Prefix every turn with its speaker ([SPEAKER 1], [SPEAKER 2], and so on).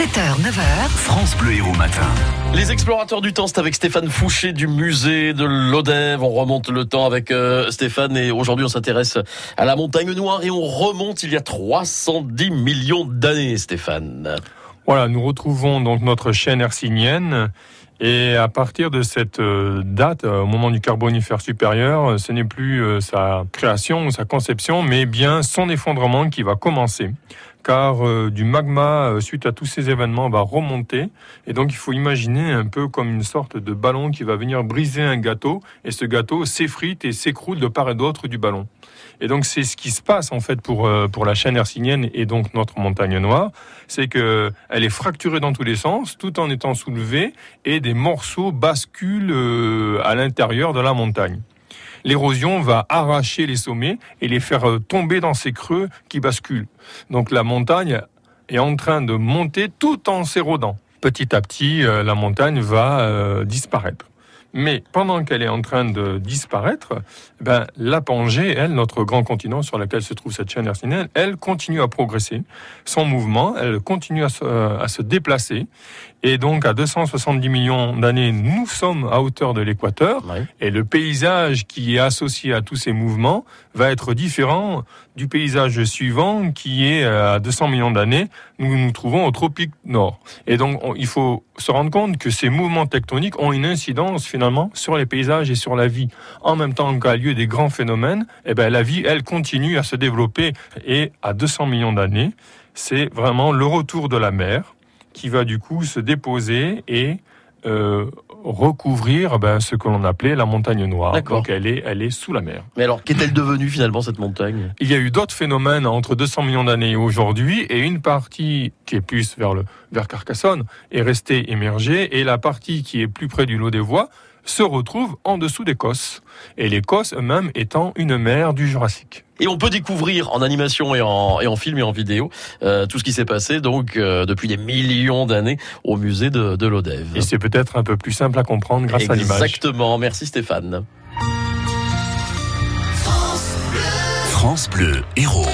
[SPEAKER 1] 7h, 9h.
[SPEAKER 2] France Bleu Héros Matin.
[SPEAKER 3] Les explorateurs du temps, c'est avec Stéphane Fouché du musée de l'Odève. On remonte le temps avec euh, Stéphane et aujourd'hui on s'intéresse à la montagne noire et on remonte il y a 310 millions d'années, Stéphane.
[SPEAKER 4] Voilà, nous retrouvons donc notre chaîne hercynienne et à partir de cette euh, date, euh, au moment du Carbonifère supérieur, ce n'est plus sa création ou sa conception, mais bien son effondrement qui va commencer car euh, du magma, euh, suite à tous ces événements, va remonter. Et donc il faut imaginer un peu comme une sorte de ballon qui va venir briser un gâteau, et ce gâteau s'effrite et s'écroule de part et d'autre du ballon. Et donc c'est ce qui se passe en fait pour, euh, pour la chaîne hercynienne et donc notre montagne noire, c'est que elle est fracturée dans tous les sens, tout en étant soulevée, et des morceaux basculent à l'intérieur de la montagne l'érosion va arracher les sommets et les faire euh, tomber dans ces creux qui basculent. Donc la montagne est en train de monter tout en s'érodant. Petit à petit, euh, la montagne va euh, disparaître. Mais pendant qu'elle est en train de disparaître, ben, la Pangée, elle, notre grand continent sur lequel se trouve cette chaîne hercynienne, elle continue à progresser. Son mouvement, elle continue à se, à se déplacer. Et donc, à 270 millions d'années, nous sommes à hauteur de l'équateur. Et le paysage qui est associé à tous ces mouvements va être différent du paysage suivant qui est à 200 millions d'années. Nous nous trouvons au tropique nord. Et donc, il faut se rendre compte que ces mouvements tectoniques ont une incidence finalement sur les paysages et sur la vie. En même temps qu'a lieu des grands phénomènes, eh ben, la vie, elle, continue à se développer. Et à 200 millions d'années, c'est vraiment le retour de la mer qui va du coup se déposer et euh, recouvrir ben, ce que l'on appelait la montagne noire. Donc elle est, elle est sous la mer.
[SPEAKER 3] Mais alors, qu'est-elle devenue finalement cette montagne?
[SPEAKER 4] Il y a eu d'autres phénomènes entre 200 millions d'années et aujourd'hui, et une partie qui est plus vers le vers Carcassonne est restée émergée, et la partie qui est plus près du lot des voies se retrouve en dessous d'Écosse. Et l'Écosse même étant une mer du Jurassique.
[SPEAKER 3] Et on peut découvrir en animation et en, et en film et en vidéo euh, tout ce qui s'est passé donc euh, depuis des millions d'années au musée de, de l'Odève.
[SPEAKER 4] Et c'est peut-être un peu plus simple à comprendre grâce à l'image.
[SPEAKER 3] Exactement. Merci Stéphane.
[SPEAKER 2] France Bleu, héros.